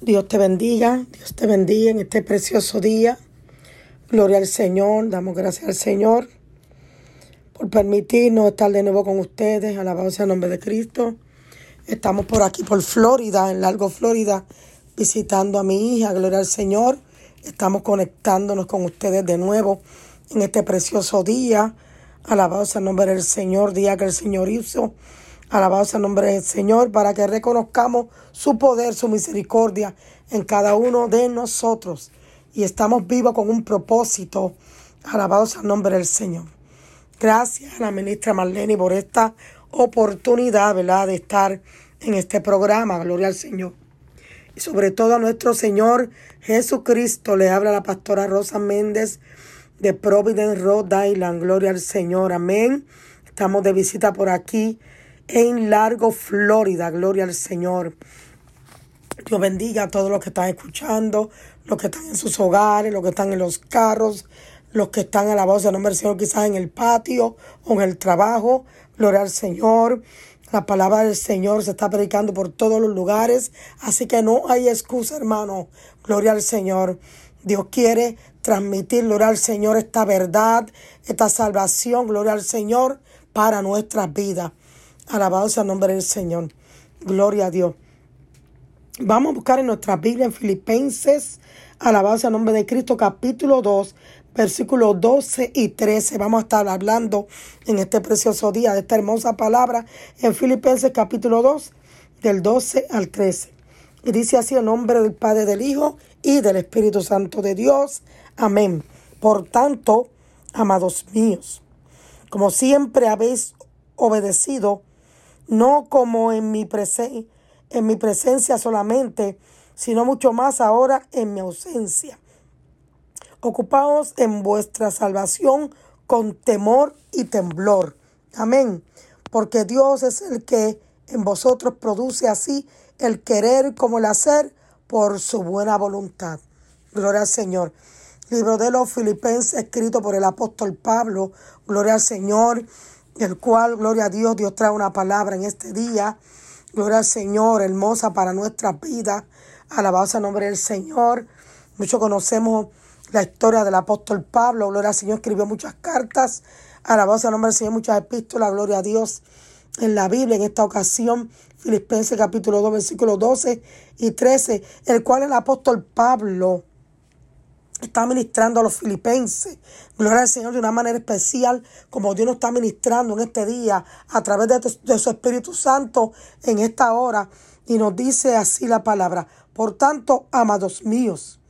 Dios te bendiga, Dios te bendiga en este precioso día. Gloria al Señor, damos gracias al Señor por permitirnos estar de nuevo con ustedes. Alabado sea el nombre de Cristo. Estamos por aquí, por Florida, en Largo, Florida, visitando a mi hija. Gloria al Señor. Estamos conectándonos con ustedes de nuevo en este precioso día. Alabado sea el nombre del Señor, día que el Señor hizo Alabado sea el nombre del Señor para que reconozcamos su poder, su misericordia en cada uno de nosotros. Y estamos vivos con un propósito. Alabado sea el nombre del Señor. Gracias a la ministra Marlene por esta oportunidad, ¿verdad?, de estar en este programa. Gloria al Señor. Y sobre todo a nuestro Señor Jesucristo. Le habla la pastora Rosa Méndez de Providence, Rhode Island. Gloria al Señor. Amén. Estamos de visita por aquí en Largo, Florida. Gloria al Señor. Dios bendiga a todos los que están escuchando, los que están en sus hogares, los que están en los carros, los que están a la voz del nombre del Señor, quizás en el patio o en el trabajo. Gloria al Señor. La palabra del Señor se está predicando por todos los lugares, así que no hay excusa, hermano. Gloria al Señor. Dios quiere transmitir, gloria al Señor, esta verdad, esta salvación, gloria al Señor, para nuestras vidas. Alabado sea el nombre del Señor. Gloria a Dios. Vamos a buscar en nuestra Biblia en Filipenses, alabado sea el nombre de Cristo, capítulo 2, versículos 12 y 13. Vamos a estar hablando en este precioso día de esta hermosa palabra en Filipenses capítulo 2, del 12 al 13. Y dice así el nombre del Padre, del Hijo y del Espíritu Santo de Dios. Amén. Por tanto, amados míos, como siempre habéis obedecido, no como en mi, en mi presencia solamente, sino mucho más ahora en mi ausencia. Ocupaos en vuestra salvación con temor y temblor. Amén. Porque Dios es el que en vosotros produce así el querer como el hacer por su buena voluntad. Gloria al Señor. Libro de los Filipenses escrito por el apóstol Pablo. Gloria al Señor el cual, gloria a Dios, Dios trae una palabra en este día. Gloria al Señor, hermosa para nuestras vidas. Alabado sea el nombre del Señor. Muchos conocemos la historia del apóstol Pablo. Gloria al Señor, escribió muchas cartas. Alabado sea el nombre del Señor, muchas epístolas. Gloria a Dios en la Biblia en esta ocasión. Filipenses capítulo 2, versículos 12 y 13, el cual el apóstol Pablo está ministrando a los filipenses. Gloria al Señor de una manera especial, como Dios nos está ministrando en este día a través de, su Espíritu Santo en esta hora. Y nos dice así la palabra. Por tanto, amados míos,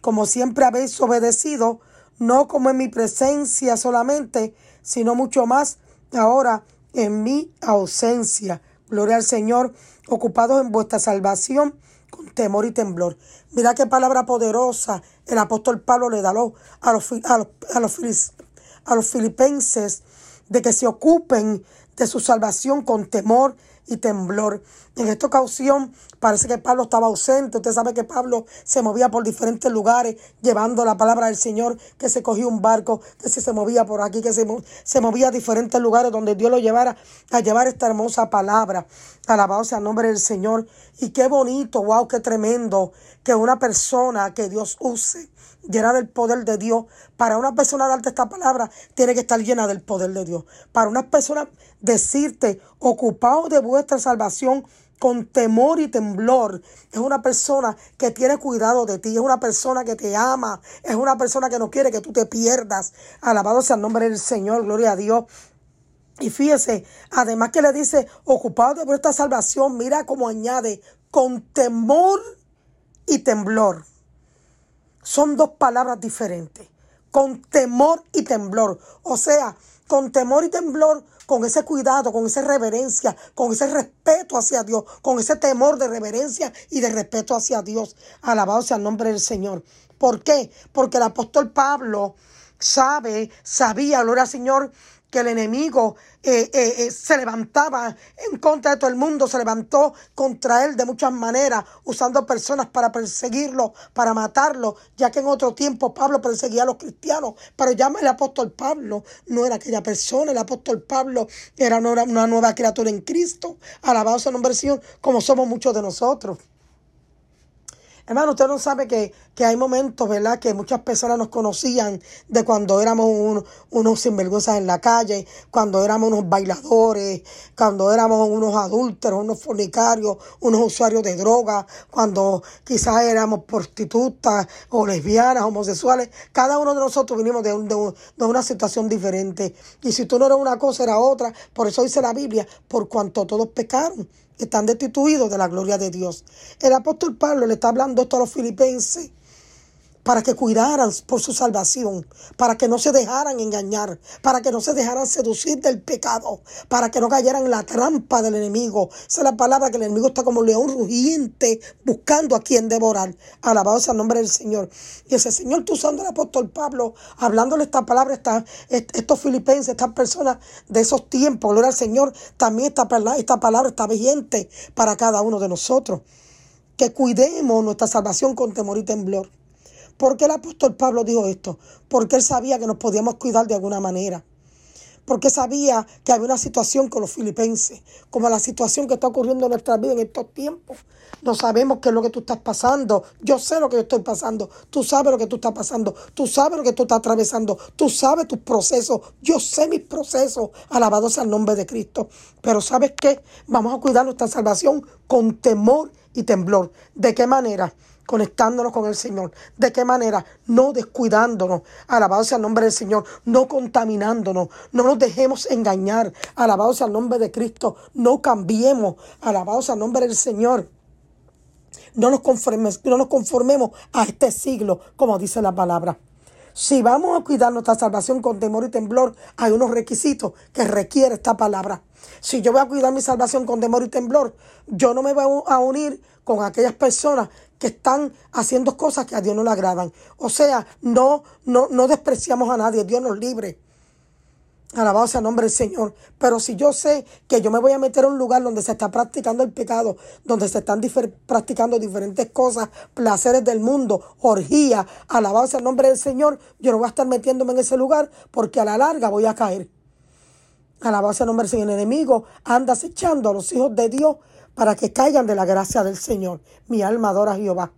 como siempre habéis obedecido, no como en mi presencia solamente, sino mucho más ahora en mi ausencia. Gloria al Señor, ocupados en vuestra salvación con temor y temblor. Mira qué palabra poderosa el apóstol Pablo le da a los, a los, a los, a los filipenses de que se ocupen de su salvación con temor y temblor. En esta ocasión parece que Pablo estaba ausente. Usted sabe que Pablo se movía por diferentes lugares llevando la palabra del Señor, que se cogió un barco, que se, movía por aquí, que se, se movía a diferentes lugares donde Dios lo llevara a llevar esta hermosa palabra. Alabado sea el nombre del Señor. Y qué bonito, wow, qué tremendo que una persona que Dios use llena del poder de Dios. Para una persona darte esta palabra, tiene que estar llena del poder de Dios. Para una persona decirte, ocupado de vuestra salvación con temor y temblor. Es una persona que tiene cuidado de ti, es una persona que te ama, es una persona que no quiere que tú te pierdas. Alabado sea el nombre del Señor, gloria a Dios. Y fíjese, además que le dice, ocupado de vuestra salvación, mira cómo añade, con temor y temblor. Son dos palabras diferentes. Con temor y temblor. O sea, con temor y temblor, con ese cuidado, con esa reverencia, con ese respeto hacia Dios, con ese temor de reverencia y de respeto hacia Dios. Alabado sea el nombre del Señor. ¿Por qué? Porque el apóstol Pablo sabe, sabía, gloria al Señor, que el enemigo eh, eh, eh, se levantaba en contra de todo el mundo, se levantó contra él de muchas maneras, usando personas para perseguirlo, para matarlo, ya que en otro tiempo Pablo perseguía a los cristianos, pero llama el apóstol Pablo, no era aquella persona, el apóstol Pablo era una, una nueva criatura en Cristo, alabado sea el nombre como somos muchos de nosotros. Hermano, usted no sabe que, que hay momentos, ¿verdad? Que muchas personas nos conocían de cuando éramos unos sinvergüenzas en la calle, cuando éramos unos bailadores, cuando éramos unos adúlteros, unos fornicarios, unos usuarios de droga, cuando quizás éramos prostitutas o lesbianas, homosexuales. Cada uno de nosotros vinimos de, de, de una situación diferente. Y si tú no eras una cosa, era otra. Por eso dice la Biblia, por cuanto todos pecaron están destituidos de la gloria de Dios. El apóstol Pablo le está hablando esto a los filipenses para que cuidaran por su salvación, para que no se dejaran engañar, para que no se dejaran seducir del pecado, para que no cayeran en la trampa del enemigo. Esa es la palabra que el enemigo está como león rugiente buscando a quien devorar. Alabado sea el nombre del Señor. Y ese Señor está usando el apóstol Pablo, hablándole esta palabra, esta, estos filipenses, estas personas de esos tiempos, gloria al Señor, también esta, esta palabra está vigente para cada uno de nosotros. Que cuidemos nuestra salvación con temor y temblor. ¿Por qué el apóstol Pablo dijo esto? Porque él sabía que nos podíamos cuidar de alguna manera. Porque sabía que había una situación con los filipenses, como la situación que está ocurriendo en nuestra vida en estos tiempos. No sabemos qué es lo que tú estás pasando. Yo sé lo que yo estoy pasando. Tú sabes lo que tú estás pasando. Tú sabes lo que tú estás atravesando. Tú sabes tus procesos. Yo sé mis procesos. Alabado sea el nombre de Cristo. Pero ¿sabes qué? Vamos a cuidar nuestra salvación con temor y temblor. ¿De qué manera? Conectándonos con el Señor. ¿De qué manera? No descuidándonos. Alabado sea el nombre del Señor. No contaminándonos. No nos dejemos engañar. Alabado sea el nombre de Cristo. No cambiemos. Alabado sea el nombre del Señor. No nos, conformemos, no nos conformemos a este siglo, como dice la palabra. Si vamos a cuidar nuestra salvación con temor y temblor, hay unos requisitos que requiere esta palabra. Si yo voy a cuidar mi salvación con temor y temblor, yo no me voy a unir con aquellas personas que están haciendo cosas que a Dios no le agradan. O sea, no, no, no despreciamos a nadie, Dios nos libre. Alabado sea el nombre del Señor. Pero si yo sé que yo me voy a meter a un lugar donde se está practicando el pecado, donde se están practicando diferentes cosas, placeres del mundo, orgía, alabado sea el nombre del Señor, yo no voy a estar metiéndome en ese lugar porque a la larga voy a caer. Alabado sea el nombre del Señor. El enemigo anda acechando a los hijos de Dios para que caigan de la gracia del Señor. Mi alma adora a Jehová.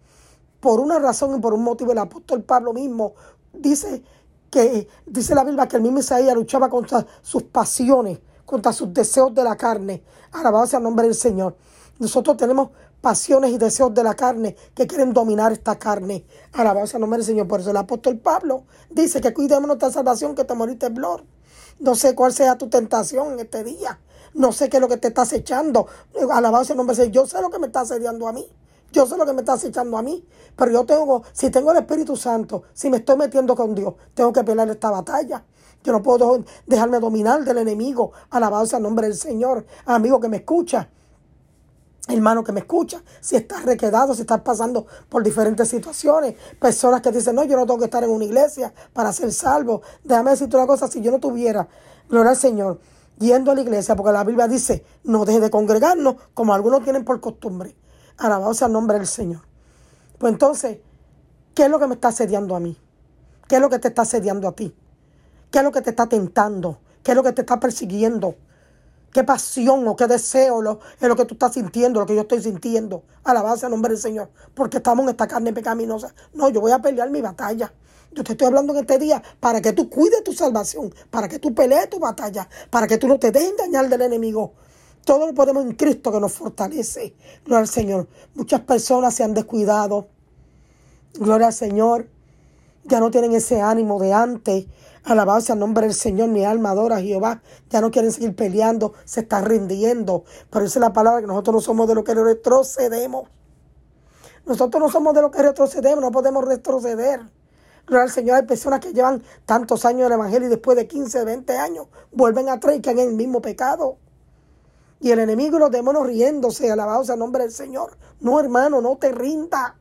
Por una razón y por un motivo, el apóstol Pablo mismo dice que, dice la Biblia que el mismo Isaías luchaba contra sus pasiones, contra sus deseos de la carne. Alabado sea el nombre del Señor. Nosotros tenemos pasiones y deseos de la carne que quieren dominar esta carne. Alabado sea el nombre del Señor. Por eso el apóstol Pablo dice que cuidemos nuestra salvación, que te moriste temblor. No sé cuál sea tu tentación en este día. No sé qué es lo que te está acechando. Alabado sea el nombre Yo sé lo que me está asediando a mí. Yo sé lo que me está acechando a mí. Pero yo tengo, si tengo el Espíritu Santo, si me estoy metiendo con Dios, tengo que pelear esta batalla. Yo no puedo dejarme dominar del enemigo. Alabado sea el nombre del Señor. Amigo que me escucha. Hermano que me escucha, si estás requedado, si estás pasando por diferentes situaciones, personas que dicen, no, yo no tengo que estar en una iglesia para ser salvo. Déjame decirte una cosa, si yo no tuviera, gloria al Señor, yendo a la iglesia, porque la Biblia dice, no deje de congregarnos como algunos tienen por costumbre. Alabado sea el nombre del Señor. Pues entonces, ¿qué es lo que me está asediando a mí? ¿Qué es lo que te está asediando a ti? ¿Qué es lo que te está tentando? ¿Qué es lo que te está persiguiendo? ¿Qué pasión o qué deseo es lo que tú estás sintiendo, lo que yo estoy sintiendo? Alabado sea el nombre del Señor. Porque estamos en esta carne pecaminosa. No, yo voy a pelear mi batalla. Yo te estoy hablando en este día para que tú cuides tu salvación, para que tú pelees tu batalla, para que tú no te dejes engañar del enemigo. Todo lo podemos en Cristo que nos fortalece. Gloria al Señor. Muchas personas se han descuidado. Gloria al Señor. Ya no tienen ese ánimo de antes. Alabarse al nombre del Señor. Mi alma adora a Jehová. Ya no quieren seguir peleando. Se están rindiendo. Pero esa es la palabra que nosotros no somos de lo que retrocedemos. Nosotros no somos de lo que retrocedemos. No podemos retroceder. Gloria al Señor, hay personas que llevan tantos años en el Evangelio y después de 15, 20 años vuelven atrás y caen en el mismo pecado. Y el enemigo y los demonios riéndose, alabados al nombre del Señor. No, hermano, no te rinda.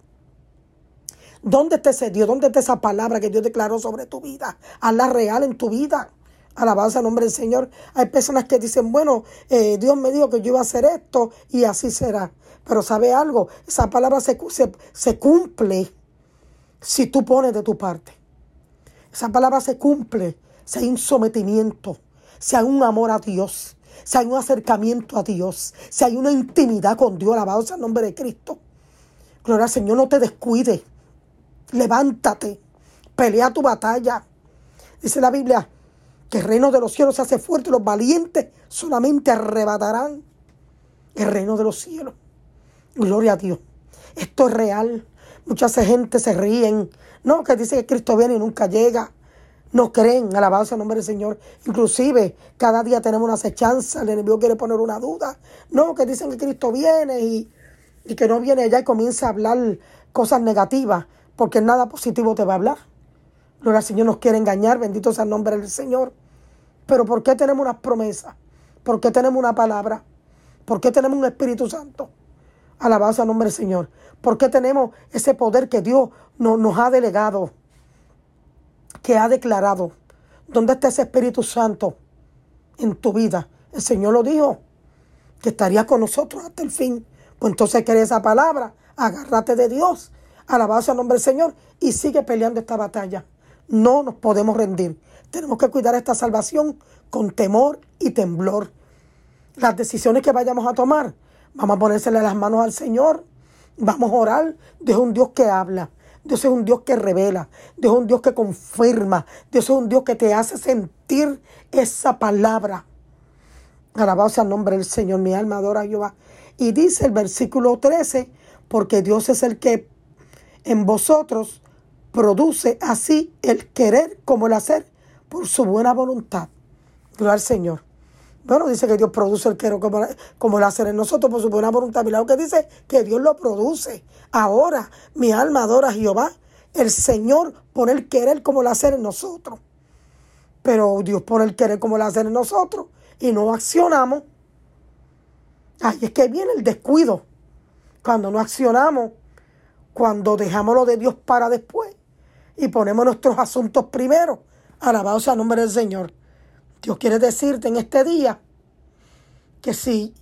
¿Dónde está ese Dios? ¿Dónde está esa palabra que Dios declaró sobre tu vida? Hazla real en tu vida. Alabanza al nombre del Señor. Hay personas que dicen, bueno, eh, Dios me dijo que yo iba a hacer esto y así será. Pero ¿sabe algo? Esa palabra se, se cumple si tú pones de tu parte. Esa palabra se cumple si hay un sometimiento, si hay un amor a Dios, si hay un acercamiento a Dios, si hay una intimidad con Dios, alabado sea el nombre de Cristo. Gloria al Señor, no te descuides. Levántate. Pelea tu batalla. Dice la Biblia que el reino de los cielos se hace fuerte los valientes solamente arrebatarán el reino de los cielos. Gloria a Dios. Esto es real. Mucha gente se ríen. No, que dice que Cristo viene y nunca llega. No creen, alabanza al nombre del Señor. Inclusive, cada día tenemos una acechanza, el enemigo quiere poner una duda. No, que dicen que Cristo viene y, y que no viene allá y comienza a hablar cosas negativas, porque nada positivo te va a hablar. Gloria al Señor nos quiere engañar, bendito sea el nombre del Señor. Pero ¿por qué tenemos unas promesas? ¿Por qué tenemos una palabra? ¿Por qué tenemos un Espíritu Santo? Alabanza al nombre del Señor. ¿Por qué tenemos ese poder que Dios nos ha delegado? Que ha declarado. ¿Dónde está ese Espíritu Santo en tu vida? El Señor lo dijo, que estaría con nosotros hasta el fin. Pues entonces, ¿qué esa palabra? Agárrate de Dios. Alabanza al nombre del Señor y sigue peleando esta batalla. No nos podemos rendir. Tenemos que cuidar esta salvación con temor y temblor. Las decisiones que vayamos a tomar, vamos a ponérsele las manos al Señor. Vamos a orar. Dios es un Dios que habla. Dios es un Dios que revela. Dios es un Dios que confirma. Dios es un Dios que te hace sentir esa palabra. Alabado sea el nombre del Señor. Mi alma adora a Jehová. Y dice el versículo 13, porque Dios es el que en vosotros produce así el querer como el hacer por su buena voluntad. Gloria al Señor. Bueno, dice que Dios produce el querer como, como el hacer en nosotros por su buena voluntad. Mira lo que dice, que Dios lo produce. Ahora mi alma adora a Jehová. El Señor pone el querer como el hacer en nosotros. Pero Dios pone el querer como el hacer en nosotros y no accionamos. Ahí es que viene el descuido. Cuando no accionamos, cuando dejamos lo de Dios para después y ponemos nuestros asuntos primero. Alabado sea el nombre del Señor. Dios quiere decirte en este día que si,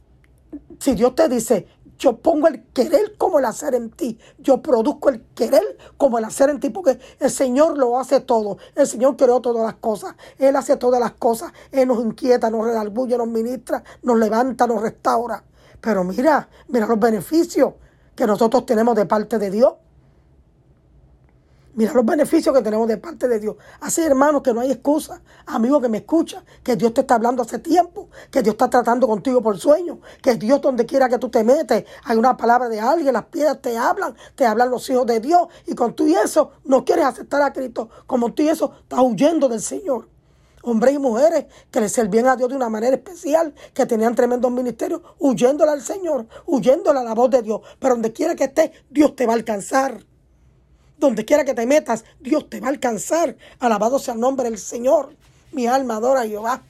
si Dios te dice, yo pongo el querer como el hacer en ti. Yo produzco el querer como el hacer en ti, porque el Señor lo hace todo. El Señor creó todas las cosas. Él hace todas las cosas. Él nos inquieta, nos redarguye, nos ministra, nos levanta, nos restaura. Pero mira, mira los beneficios que nosotros tenemos de parte de Dios. Mira los beneficios que tenemos de parte de Dios. Así, hermanos, que no hay excusa. Amigo que me escucha, que Dios te está hablando hace tiempo, que Dios está tratando contigo por sueño, que Dios donde quiera que tú te metes, hay una palabra de alguien, las piedras te hablan, te hablan los hijos de Dios, y con tú y eso no quieres aceptar a Cristo, como tú y eso estás huyendo del Señor. Hombres y mujeres que le servían a Dios de una manera especial, que tenían tremendos ministerios, huyéndole al Señor, huyéndole a la voz de Dios. Pero donde quiera que estés, Dios te va a alcanzar. Donde quiera que te metas, Dios te va a alcanzar. Alabado sea el nombre del Señor. Mi alma adora a Jehová.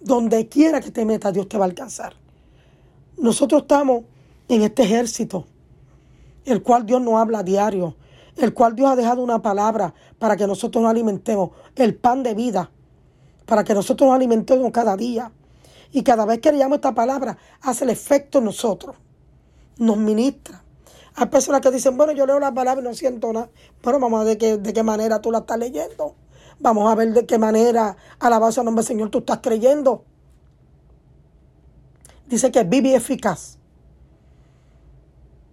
Donde quiera que te metas, Dios te va a alcanzar. Nosotros estamos en este ejército, el cual Dios nos habla a diario, el cual Dios ha dejado una palabra para que nosotros nos alimentemos, el pan de vida, para que nosotros nos alimentemos cada día. Y cada vez que leamos esta palabra, hace el efecto en nosotros, nos ministra. Hay personas que dicen, bueno, yo leo la palabra y no siento nada. Bueno, vamos a ver de qué, de qué manera tú la estás leyendo. Vamos a ver de qué manera, alabanza al nombre del Señor, tú estás creyendo. Dice que vive eficaz.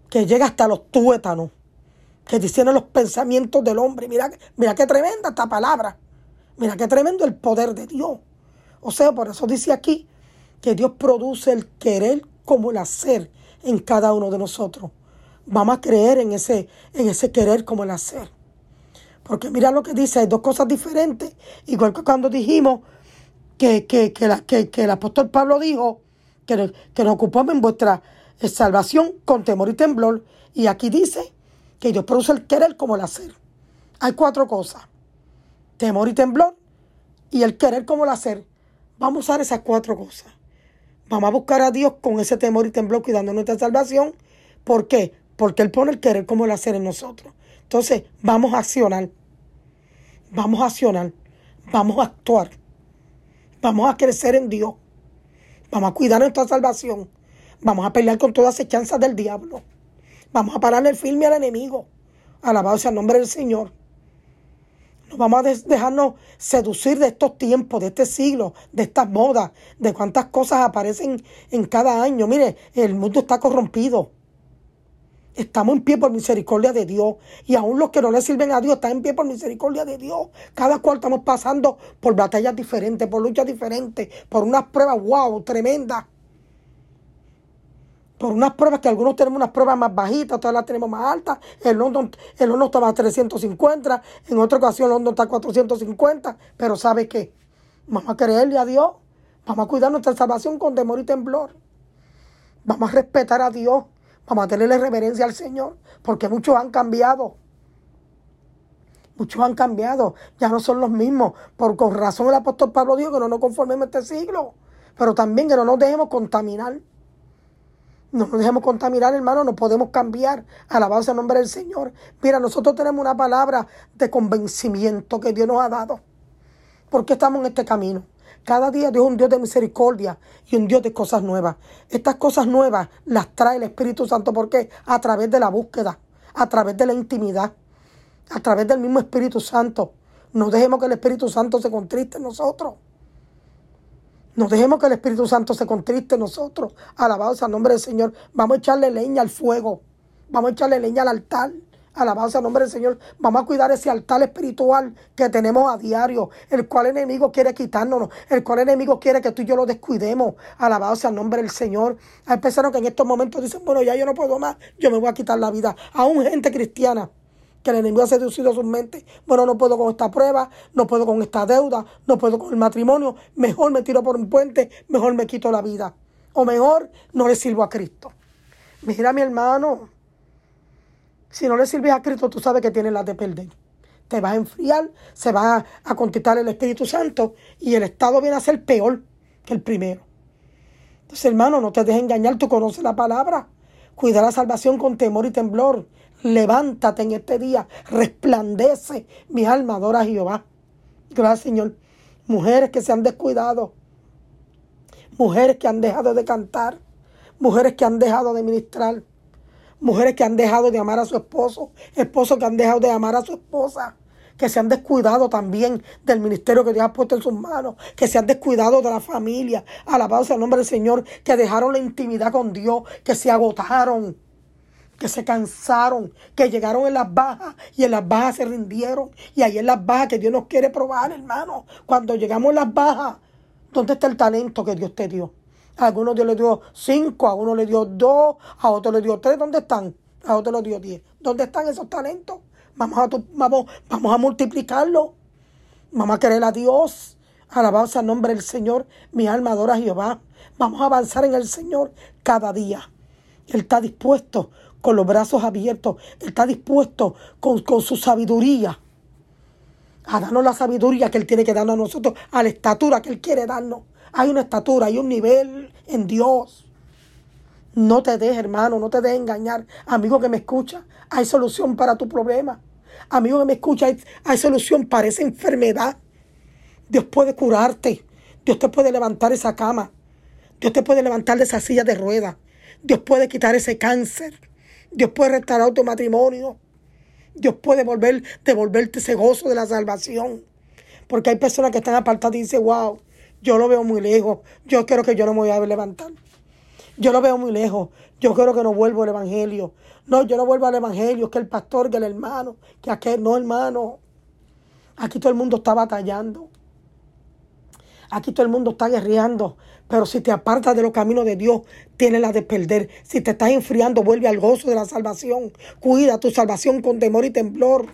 Que llega hasta los tuétanos. Que discierne los pensamientos del hombre. Mira, mira qué tremenda esta palabra. Mira qué tremendo el poder de Dios. O sea, por eso dice aquí que Dios produce el querer como el hacer en cada uno de nosotros vamos a creer en ese, en ese querer como el hacer. Porque mira lo que dice, hay dos cosas diferentes. Igual que cuando dijimos que, que, que, el apóstol Pablo dijo que, que nos ocupamos en vuestra salvación con temor y temblor. Y aquí dice que Dios produce el querer como el hacer. Hay cuatro cosas. Temor y temblor y el querer como el hacer. Vamos a usar esas cuatro cosas. Vamos a buscar a Dios con ese temor y temblor cuidando nuestra salvación. ¿Por qué? Porque Él pone el querer como el hacer en nosotros. Entonces, vamos a accionar. Vamos a accionar. Vamos a actuar. Vamos a crecer en Dios. Vamos a cuidar nuestra salvación. Vamos a pelear con todas las chanzas del diablo. Vamos a pararle el firme al enemigo. Alabado sea el nombre del Señor. No vamos a dejarnos seducir de estos tiempos, de este siglo, de estas modas, de cuántas cosas aparecen en cada año. Mire, el mundo está corrompido. Estamos en pie por misericordia de Dios. Y aún los que no le sirven a Dios están en pie por misericordia de Dios. Cada cual estamos pasando por batallas diferentes, por luchas diferentes, por unas pruebas, wow, tremendas. Por unas pruebas que algunos tenemos unas pruebas más bajitas, otras las tenemos más altas. El London, el London está más 350, en otra ocasión el London está 450. Pero ¿sabe qué? Vamos a creerle a Dios. Vamos a cuidar nuestra salvación con temor y temblor. Vamos a respetar a Dios. Vamos a tenerle reverencia al Señor. Porque muchos han cambiado. Muchos han cambiado. Ya no son los mismos. Por con razón el apóstol Pablo dijo que no nos conformemos este siglo. Pero también que no nos dejemos contaminar. No nos dejemos contaminar, hermano, no podemos cambiar. Alabado sea el nombre del Señor. Mira, nosotros tenemos una palabra de convencimiento que Dios nos ha dado. ¿Por qué estamos en este camino? Cada día Dios es un Dios de misericordia y un Dios de cosas nuevas. Estas cosas nuevas las trae el Espíritu Santo. ¿Por qué? A través de la búsqueda, a través de la intimidad, a través del mismo Espíritu Santo. No dejemos que el Espíritu Santo se contriste en nosotros. No dejemos que el Espíritu Santo se contriste en nosotros. Alabado sea el nombre del Señor. Vamos a echarle leña al fuego. Vamos a echarle leña al altar. Alabado sea el nombre del Señor. Vamos a cuidar ese altar espiritual que tenemos a diario, el cual enemigo quiere quitarnos, el cual enemigo quiere que tú y yo lo descuidemos. Alabado sea el nombre del Señor. Hay personas que en estos momentos dicen, bueno, ya yo no puedo más, yo me voy a quitar la vida. Aún gente cristiana que el enemigo ha seducido sus mentes. Bueno, no puedo con esta prueba, no puedo con esta deuda, no puedo con el matrimonio. Mejor me tiro por un puente, mejor me quito la vida. O mejor no le sirvo a Cristo. Mira, mi hermano, si no le sirves a Cristo, tú sabes que tienes la de perder. Te vas a enfriar, se va a contestar el Espíritu Santo y el estado viene a ser peor que el primero. Entonces, hermano, no te dejes engañar, tú conoces la palabra. Cuida la salvación con temor y temblor. Levántate en este día, resplandece. Mi alma adora a Jehová. Gracias, Señor. Mujeres que se han descuidado. Mujeres que han dejado de cantar. Mujeres que han dejado de ministrar mujeres que han dejado de amar a su esposo, esposos que han dejado de amar a su esposa, que se han descuidado también del ministerio que Dios ha puesto en sus manos, que se han descuidado de la familia, alabado sea el nombre del Señor, que dejaron la intimidad con Dios, que se agotaron, que se cansaron, que llegaron en las bajas y en las bajas se rindieron. Y ahí en las bajas que Dios nos quiere probar, hermano. Cuando llegamos en las bajas, ¿dónde está el talento que Dios te dio? A algunos Dios le dio cinco, a uno le dio dos, a otro le dio tres. ¿Dónde están? A otro le dio diez. ¿Dónde están esos talentos? Vamos a, vamos, vamos a multiplicarlo. Vamos a querer a Dios. Alabanza al nombre del Señor. Mi alma adora a Jehová. Vamos a avanzar en el Señor cada día. Él está dispuesto con los brazos abiertos. Él está dispuesto con, con su sabiduría a darnos la sabiduría que Él tiene que darnos a nosotros, a la estatura que Él quiere darnos. Hay una estatura, hay un nivel en Dios. No te dejes, hermano, no te dejes engañar. Amigo que me escucha, hay solución para tu problema. Amigo que me escucha, hay, solución para esa enfermedad. Dios puede curarte. Dios te puede levantar esa cama. Dios te puede levantar de esa silla de ruedas. Dios puede quitar ese cáncer. Dios puede restaurar tu matrimonio. Dios puede volver, devolverte ese gozo de la salvación. Porque hay personas que están apartadas y dicen, wow, yo lo veo muy lejos. Yo creo que yo no me voy a levantar. Yo lo veo muy lejos. Yo creo que no vuelvo al Evangelio. No, yo no vuelvo al Evangelio. Que el pastor, que el hermano, que aquel, no hermano. Aquí todo el mundo está batallando. Aquí todo el mundo está guerreando. Pero si te apartas de los caminos de Dios, tienes la de perder. Si te estás enfriando, vuelve al gozo de la salvación. Cuida tu salvación con temor y temblor.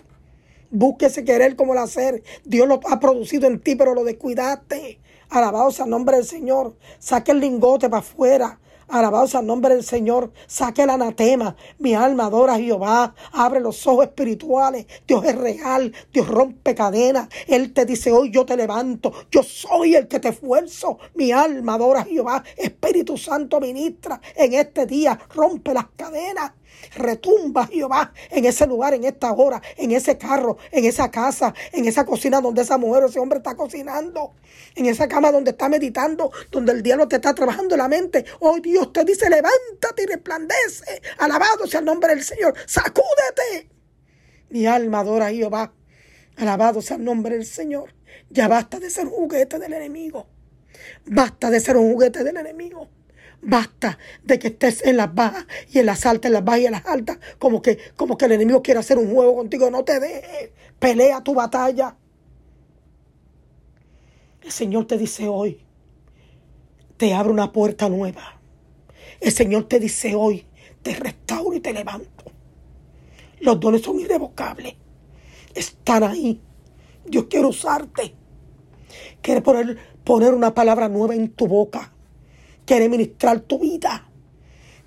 Búsquese querer como el hacer. Dios lo ha producido en ti, pero lo descuidaste. Alabado sea el nombre del Señor. Saque el lingote para afuera. Alabado sea el nombre del Señor. Saque el anatema. Mi alma adora a Jehová. Abre los ojos espirituales. Dios es real. Dios rompe cadenas. Él te dice hoy yo te levanto. Yo soy el que te esfuerzo. Mi alma adora a Jehová. Espíritu Santo ministra en este día. Rompe las cadenas. Retumba Jehová en ese lugar, en esta hora, en ese carro, en esa casa, en esa cocina donde esa mujer o ese hombre está cocinando, en esa cama donde está meditando, donde el diablo te está trabajando la mente. Hoy Dios te dice, levántate y resplandece. Alabado sea el nombre del Señor. Sacúdete. Mi alma adora a Jehová. Alabado sea el nombre del Señor. Ya basta de ser juguete del enemigo. Basta de ser un juguete del enemigo. Basta de que estés en las bajas y en las altas, en las bajas y en las altas, como que, como que el enemigo quiere hacer un juego contigo. No te dejes. Pelea tu batalla. El Señor te dice hoy, te abre una puerta nueva. El Señor te dice hoy, te restauro y te levanto. Los dones son irrevocables. Están ahí. Dios quiere usarte. Quiere poner, poner una palabra nueva en tu boca. Quiere ministrar tu vida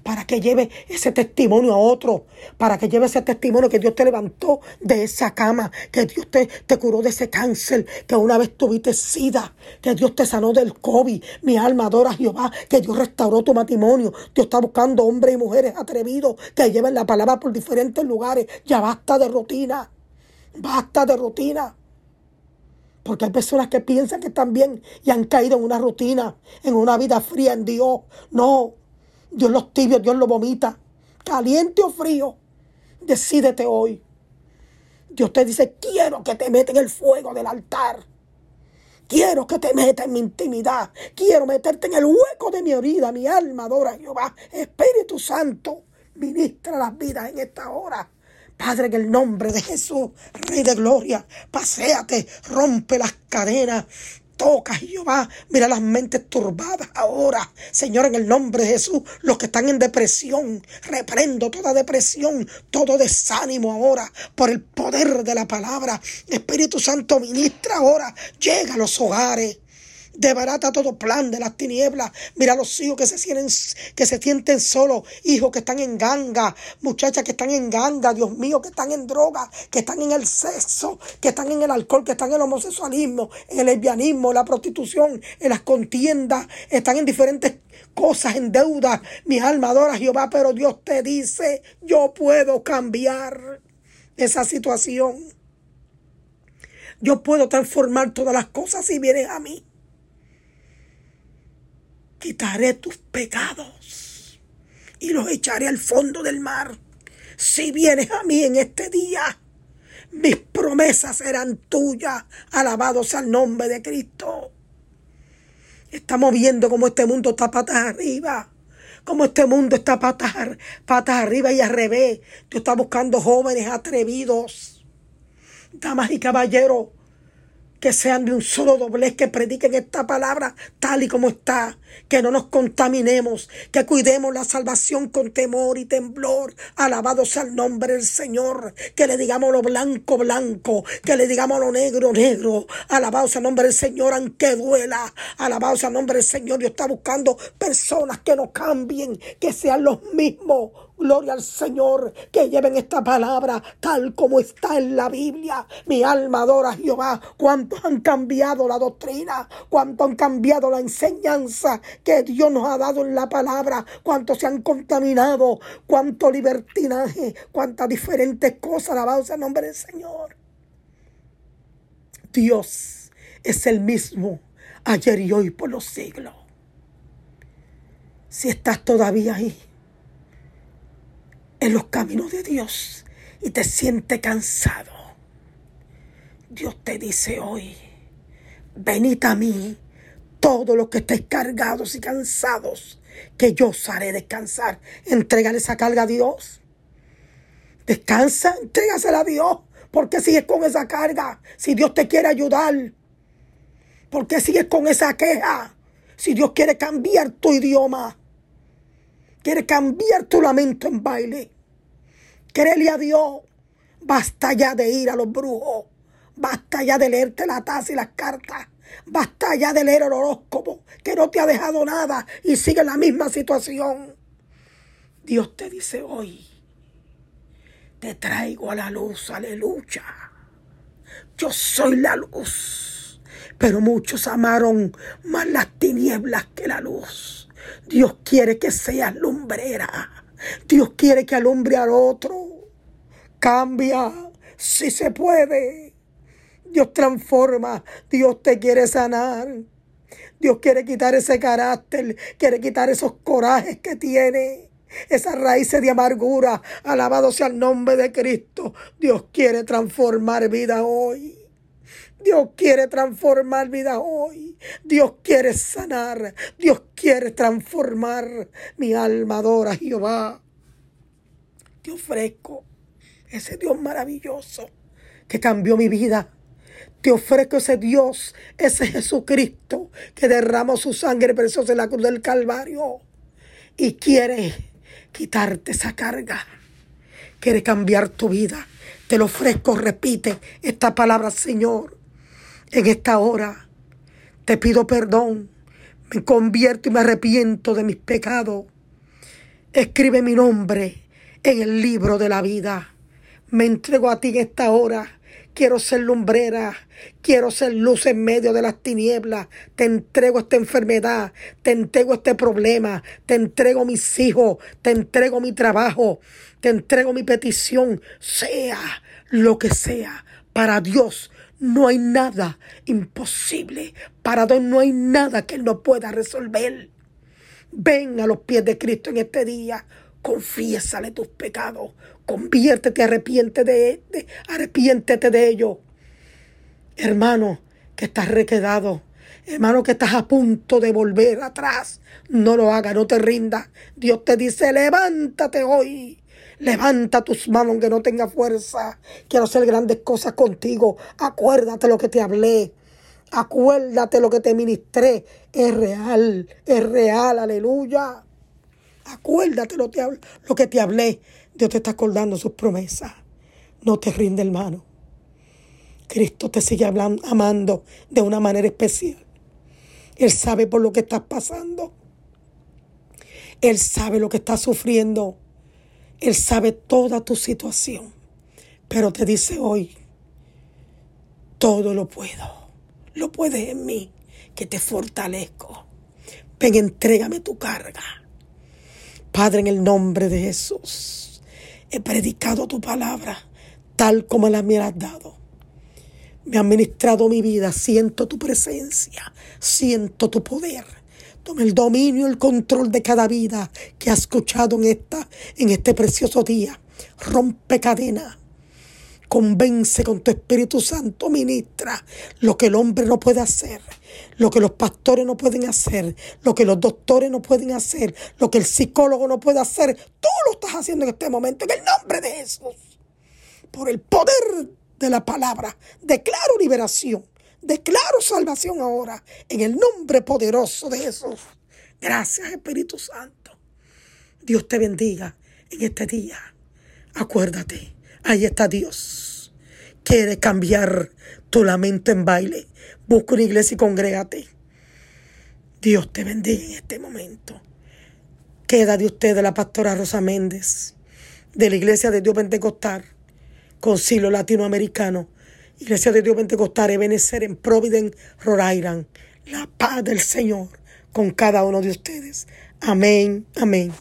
para que lleve ese testimonio a otro, para que lleve ese testimonio que Dios te levantó de esa cama, que Dios te, te curó de ese cáncer, que una vez tuviste sida, que Dios te sanó del COVID. Mi alma adora a Jehová, que Dios restauró tu matrimonio. Dios está buscando hombres y mujeres atrevidos que lleven la palabra por diferentes lugares. Ya basta de rutina, basta de rutina. Porque hay personas que piensan que están bien y han caído en una rutina, en una vida fría en Dios. No, Dios los tibios, Dios los vomita. Caliente o frío, decídete hoy. Dios te dice, quiero que te meta en el fuego del altar. Quiero que te meta en mi intimidad. Quiero meterte en el hueco de mi herida. Mi alma adora a Jehová. Espíritu Santo, ministra las vidas en esta hora. Padre, en el nombre de Jesús, Rey de Gloria, paséate, rompe las cadenas, toca, Jehová. Mira las mentes turbadas ahora. Señor, en el nombre de Jesús, los que están en depresión, reprendo toda depresión, todo desánimo ahora por el poder de la palabra. Espíritu Santo, ministra ahora. Llega a los hogares. Debarata todo plan de las tinieblas. Mira los hijos que se sienten, que se solos, hijos que están en ganga, muchachas que están en ganga, Dios mío, que están en droga, que están en el sexo, que están en el alcohol, que están en el homosexualismo, en el lesbianismo, la prostitución, en las contiendas, están en diferentes cosas, en deuda. Mi alma adora a Jehová, pero Dios te dice, yo puedo cambiar esa situación. Yo puedo transformar todas las cosas si vienes a mí quitaré tus pecados y los echaré al fondo del mar. Si vienes a mí en este día, mis promesas serán tuyas. Alabados al nombre de Cristo. Estamos viendo cómo este mundo está patas arriba. Como este mundo está patas, patas arriba y al revés. Tú estás buscando jóvenes atrevidos. Damas y caballeros, que sean de un solo doblez, que prediquen esta palabra tal y como está, que no nos contaminemos, que cuidemos la salvación con temor y temblor. Alabado sea el nombre del Señor, que le digamos lo blanco, blanco, que le digamos lo negro, negro. Alabado sea el nombre del Señor, aunque duela. Alabado sea el nombre del Señor. Dios está buscando personas que no cambien, que sean los mismos Gloria al Señor, que lleven esta palabra tal como está en la Biblia. Mi alma adora a Jehová. Cuántos han cambiado la doctrina, cuánto han cambiado la enseñanza que Dios nos ha dado en la palabra, cuántos se han contaminado, cuánto libertinaje, cuántas diferentes cosas. Alabado sea el nombre del Señor. Dios es el mismo ayer y hoy por los siglos. Si estás todavía ahí en los caminos de Dios y te siente cansado, Dios te dice hoy, venid a mí, todos los que estéis cargados y cansados, que yo os haré descansar. Entrégale esa carga a Dios. Descansa, entrégasela a Dios. ¿Por qué sigues con esa carga? Si Dios te quiere ayudar. ¿Por qué sigues con esa queja? Si Dios quiere cambiar tu idioma. Quiere cambiar tu lamento en baile. Créele a Dios. Basta ya de ir a los brujos. Basta ya de leerte la taza y las cartas. Basta ya de leer el horóscopo, que no te ha dejado nada y sigue en la misma situación. Dios te dice hoy, te traigo a la luz, aleluya. Yo soy la luz, pero muchos amaron más las tinieblas que la luz. Dios quiere que seas lumbrera. Dios quiere que alumbre al otro. Cambia si se puede. Dios transforma. Dios te quiere sanar. Dios quiere quitar ese carácter, quiere quitar esos corajes que tiene, esas raíces de amargura. Alabado sea el nombre de Cristo. Dios quiere transformar vida hoy. Dios quiere transformar vida hoy. Dios quiere sanar. Dios quiere transformar mi alma. Adora Jehová. Te ofrezco ese Dios maravilloso que cambió mi vida. Te ofrezco ese Dios, ese Jesucristo que derramó su sangre preciosa en la cruz del Calvario y quiere quitarte esa carga. Quiere cambiar tu vida. Te lo ofrezco, repite esta palabra, Señor. En esta hora te pido perdón. Me convierto y me arrepiento de mis pecados. Escribe mi nombre en el libro de la vida. Me entrego a ti en esta hora. Quiero ser lumbrera, quiero ser luz en medio de las tinieblas. Te entrego esta enfermedad, te entrego este problema, te entrego mis hijos, te entrego mi trabajo, te entrego mi petición, sea lo que sea. Para Dios no hay nada imposible. Para Dios no hay nada que Él no pueda resolver. Ven a los pies de Cristo en este día. Confiésale tus pecados. Conviértete, arrepiéntete de, de, arrepiéntete de ello. Hermano, que estás requedado. Hermano, que estás a punto de volver atrás. No lo hagas, no te rindas. Dios te dice, levántate hoy. Levanta tus manos aunque no tenga fuerza. Quiero hacer grandes cosas contigo. Acuérdate lo que te hablé. Acuérdate lo que te ministré. Es real, es real, aleluya. Acuérdate lo, lo que te hablé. Dios te está acordando sus promesas. No te rinde, hermano. Cristo te sigue hablando, amando de una manera especial. Él sabe por lo que estás pasando. Él sabe lo que estás sufriendo. Él sabe toda tu situación. Pero te dice hoy, todo lo puedo. Lo puedes en mí, que te fortalezco. Ven, entrégame tu carga. Padre, en el nombre de Jesús, he predicado tu palabra tal como la me has dado. Me ha ministrado mi vida, siento tu presencia, siento tu poder. Toma el dominio, el control de cada vida que has escuchado en, esta, en este precioso día. Rompe cadena. Convence con tu Espíritu Santo, ministra lo que el hombre no puede hacer, lo que los pastores no pueden hacer, lo que los doctores no pueden hacer, lo que el psicólogo no puede hacer. Tú lo estás haciendo en este momento, en el nombre de Jesús. Por el poder de la palabra, declaro liberación, declaro salvación ahora, en el nombre poderoso de Jesús. Gracias, Espíritu Santo. Dios te bendiga en este día. Acuérdate, ahí está Dios. Quiere cambiar tu lamento en baile. Busca una iglesia y congrégate. Dios te bendiga en este momento. Queda de usted la pastora Rosa Méndez, de la iglesia de Dios Pentecostal, Concilio Latinoamericano, Iglesia de Dios Pentecostal, Ebenezer en Providence, Rhode Island. La paz del Señor con cada uno de ustedes. Amén, amén.